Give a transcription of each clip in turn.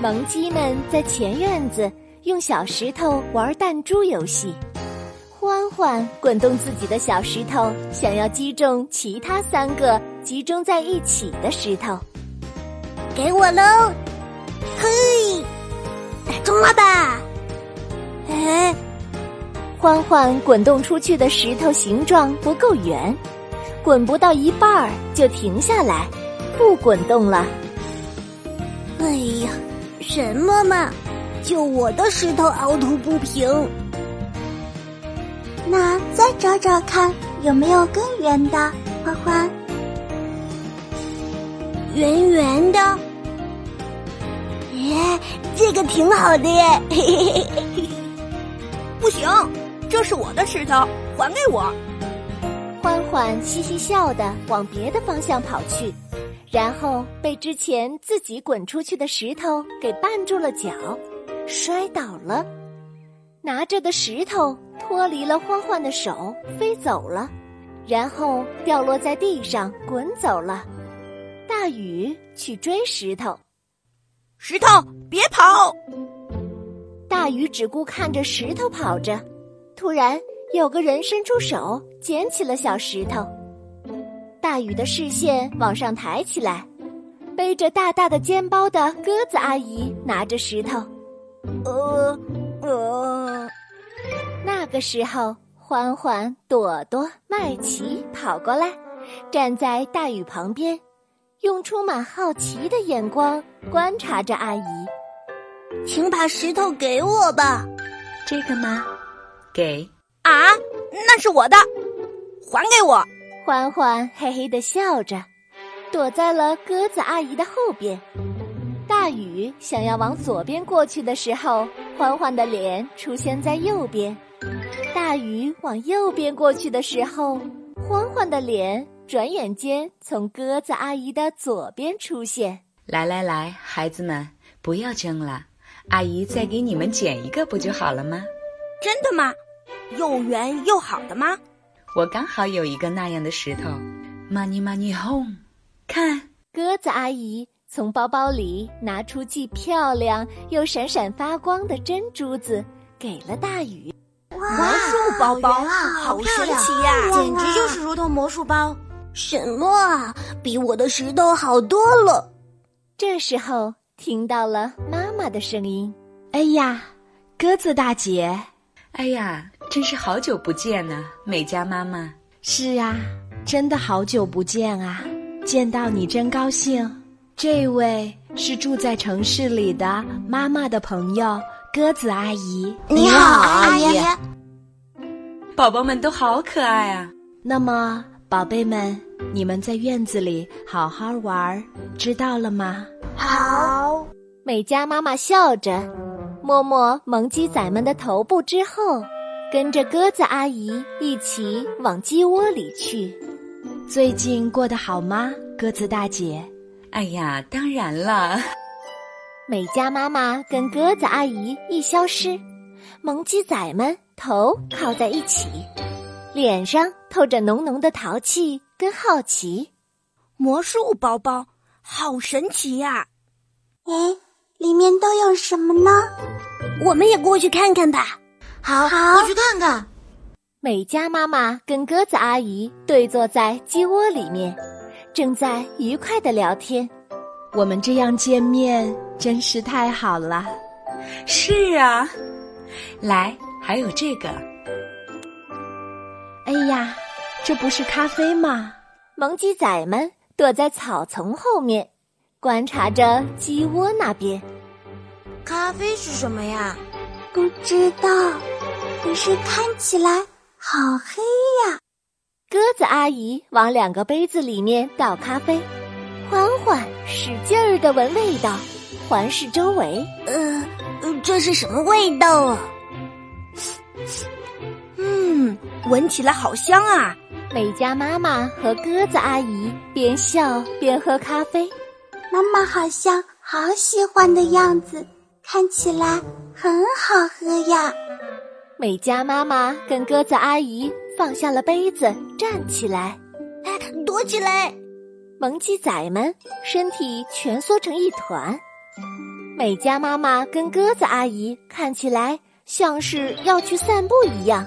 萌鸡们在前院子用小石头玩弹珠游戏，欢欢滚动自己的小石头，想要击中其他三个集中在一起的石头。给我喽！嘿，打中了吧？哎，欢欢滚动出去的石头形状不够圆，滚不到一半儿就停下来，不滚动了。哎呀！什么嘛！就我的石头凹凸不平。那再找找看，有没有更圆的？欢欢，圆圆的。耶，这个挺好的耶！嘿嘿嘿嘿不行，这是我的石头，还给我。欢欢嘻嘻笑的往别的方向跑去。然后被之前自己滚出去的石头给绊住了脚，摔倒了。拿着的石头脱离了欢欢的手，飞走了，然后掉落在地上，滚走了。大雨去追石头，石头别跑！大雨只顾看着石头跑着，突然有个人伸出手捡起了小石头。大雨的视线往上抬起来，背着大大的肩包的鸽子阿姨拿着石头。呃呃，那个时候，欢欢、朵朵、麦琪跑过来，站在大雨旁边，用充满好奇的眼光观察着阿姨。请把石头给我吧。这个吗？给。啊，那是我的，还给我。欢欢嘿嘿的笑着，躲在了鸽子阿姨的后边。大雨想要往左边过去的时候，欢欢的脸出现在右边；大雨往右边过去的时候，欢欢的脸转眼间从鸽子阿姨的左边出现。来来来，孩子们，不要争了，阿姨再给你们剪一个不就好了吗？真的吗？又圆又好的吗？我刚好有一个那样的石头，money money home，看，鸽子阿姨从包包里拿出既漂亮又闪闪发光的真珠子，给了大雨。哇，魔术包包好神奇呀，简直就是如同魔术包。什么啊，比我的石头好多了。这时候听到了妈妈的声音：“哎呀，鸽子大姐，哎呀。”真是好久不见呢，美嘉妈妈。是啊，真的好久不见啊！见到你真高兴。这位是住在城市里的妈妈的朋友鸽子阿姨。你好，阿姨。宝宝们都好可爱啊！那么，宝贝们，你们在院子里好好玩，知道了吗？好。美嘉妈妈笑着，摸摸萌鸡仔们的头部之后。跟着鸽子阿姨一起往鸡窝里去。最近过得好吗，鸽子大姐？哎呀，当然了。美嘉妈妈跟鸽子阿姨一消失，萌鸡仔们头靠在一起，脸上透着浓浓的淘气跟好奇。魔术包包好神奇呀！哎，里面都有什么呢？我们也过去看看吧。好，我去看看。美嘉妈妈跟鸽子阿姨对坐在鸡窝里面，正在愉快的聊天。我们这样见面真是太好了。是啊，来，还有这个。哎呀，这不是咖啡吗？萌鸡仔们躲在草丛后面，观察着鸡窝那边。咖啡是什么呀？不知道，可是看起来好黑呀！鸽子阿姨往两个杯子里面倒咖啡，缓缓使劲儿的闻味道，环视周围。呃，这是什么味道啊？嗯，闻起来好香啊！美嘉妈妈和鸽子阿姨边笑边喝咖啡，妈妈好像好喜欢的样子。看起来很好喝呀！美嘉妈妈跟鸽子阿姨放下了杯子，站起来，哎，躲起来！萌鸡仔们身体蜷缩成一团。美嘉妈妈跟鸽子阿姨看起来像是要去散步一样，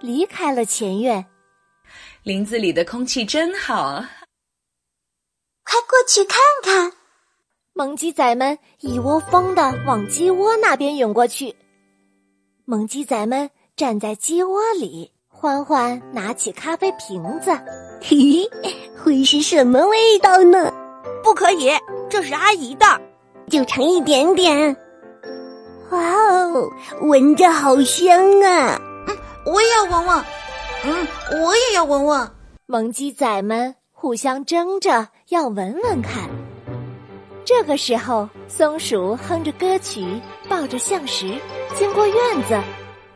离开了前院。林子里的空气真好，快过去看看！萌鸡仔们一窝蜂的往鸡窝那边涌过去。萌鸡仔们站在鸡窝里，欢欢拿起咖啡瓶子，嘿，会是什么味道呢？不可以，这是阿姨的，就尝一点点。哇哦，闻着好香啊！嗯，我也要闻闻。嗯，我也要闻闻。萌鸡仔们互相争着要闻闻看。这个时候，松鼠哼着歌曲，抱着橡石，经过院子，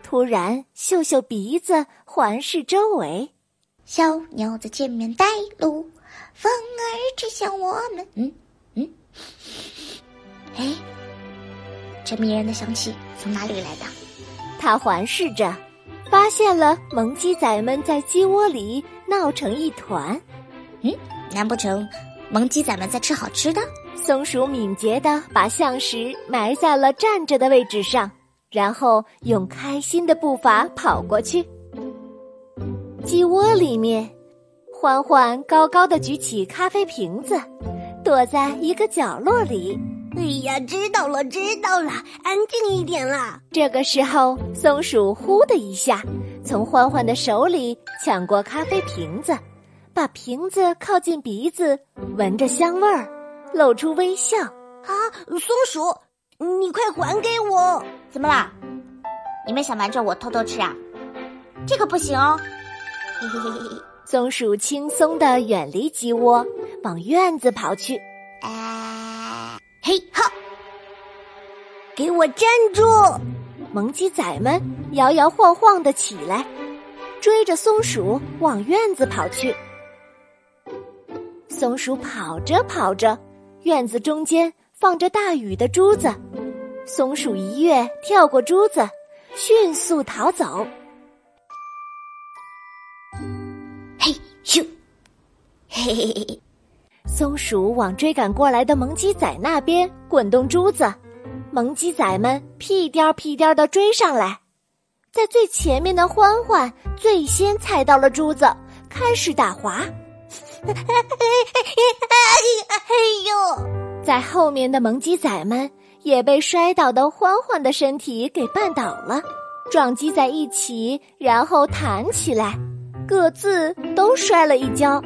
突然嗅嗅鼻子，环视周围。小鸟在前面带路，风儿吹向我们。嗯嗯，哎，这迷人的香气从哪里来的？它环视着，发现了萌鸡仔们在鸡窝里闹成一团。嗯，难不成萌鸡仔们在吃好吃的？松鼠敏捷地把象石埋在了站着的位置上，然后用开心的步伐跑过去。鸡窝里面，欢欢高高的举起咖啡瓶子，躲在一个角落里。哎呀，知道了，知道了，安静一点啦。这个时候，松鼠呼的一下，从欢欢的手里抢过咖啡瓶子，把瓶子靠近鼻子，闻着香味儿。露出微笑啊！松鼠，你快还给我！怎么啦？你们想瞒着我偷偷吃啊？这个不行哦！嘿嘿嘿嘿。松鼠轻松的远离鸡窝，往院子跑去。啊！嘿哈！给我站住！萌鸡仔们摇摇晃晃的起来，追着松鼠往院子跑去。松鼠跑着跑着。院子中间放着大雨的珠子，松鼠一跃跳过珠子，迅速逃走。嘿咻，嘿嘿嘿嘿！松鼠往追赶过来的萌鸡仔那边滚动珠子，萌鸡仔们屁颠屁颠的追上来。在最前面的欢欢最先踩到了珠子，开始打滑。哎呦！在后面的萌鸡仔们也被摔倒的欢欢的身体给绊倒了，撞击在一起，然后弹起来，各自都摔了一跤。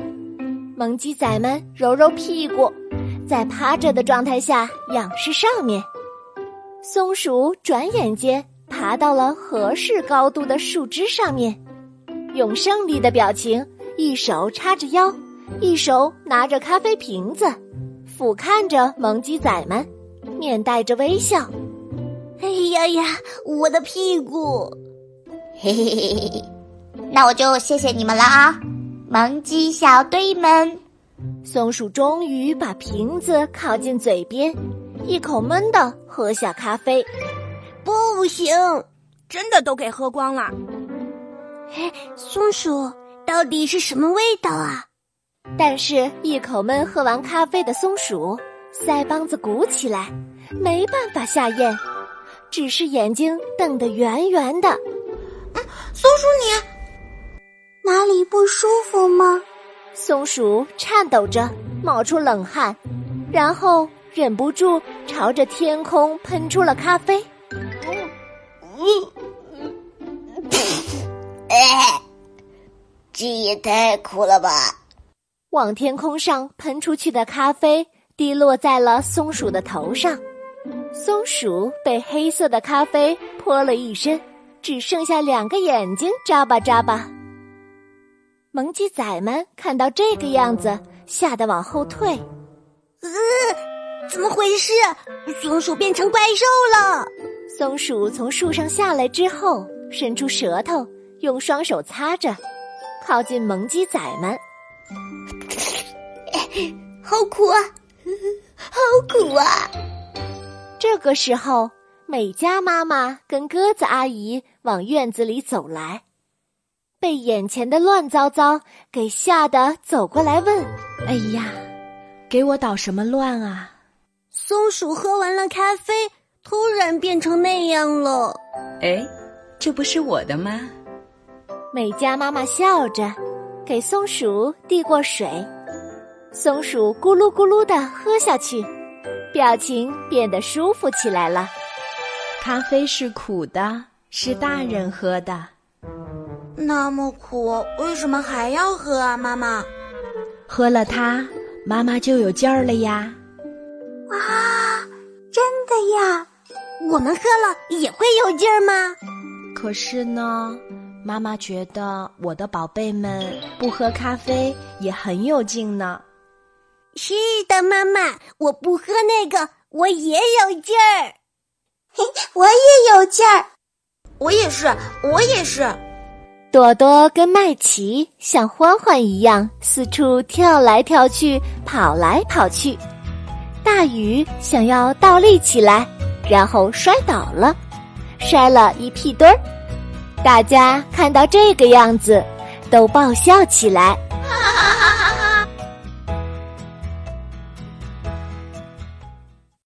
萌鸡仔们揉揉屁股，在趴着的状态下仰视上面。松鼠转眼间爬到了合适高度的树枝上面，用胜利的表情，一手叉着腰。一手拿着咖啡瓶子，俯瞰着萌鸡仔们，面带着微笑。哎呀呀，我的屁股！嘿嘿嘿嘿嘿，那我就谢谢你们了啊，萌鸡小队们。松鼠终于把瓶子靠近嘴边，一口闷的喝下咖啡。不行，真的都给喝光了。嘿，松鼠到底是什么味道啊？但是，一口闷喝完咖啡的松鼠，腮帮子鼓起来，没办法下咽，只是眼睛瞪得圆圆的。嗯，松鼠，你哪里不舒服吗？松鼠颤抖着冒出冷汗，然后忍不住朝着天空喷出了咖啡。嗯嗯嗯，哎，这也太苦了吧！往天空上喷出去的咖啡滴落在了松鼠的头上，松鼠被黑色的咖啡泼了一身，只剩下两个眼睛眨巴眨巴。萌鸡仔们看到这个样子，吓得往后退。呃，怎么回事？松鼠变成怪兽了！松鼠从树上下来之后，伸出舌头，用双手擦着，靠近萌鸡仔们。好苦啊，好苦啊！这个时候，美嘉妈妈跟鸽子阿姨往院子里走来，被眼前的乱糟糟给吓得走过来问：“哎呀，给我捣什么乱啊？”松鼠喝完了咖啡，突然变成那样了。哎，这不是我的吗？美嘉妈妈笑着，给松鼠递过水。松鼠咕噜咕噜地喝下去，表情变得舒服起来了。咖啡是苦的，是大人喝的。那么苦，为什么还要喝啊，妈妈？喝了它，妈妈就有劲儿了呀！哇，真的呀！我们喝了也会有劲儿吗？可是呢，妈妈觉得我的宝贝们不喝咖啡也很有劲呢。是的，妈妈，我不喝那个，我也有劲儿。嘿，我也有劲儿。我也是，我也是。朵朵跟麦琪像欢欢一样四处跳来跳去，跑来跑去。大雨想要倒立起来，然后摔倒了，摔了一屁墩儿。大家看到这个样子，都爆笑起来。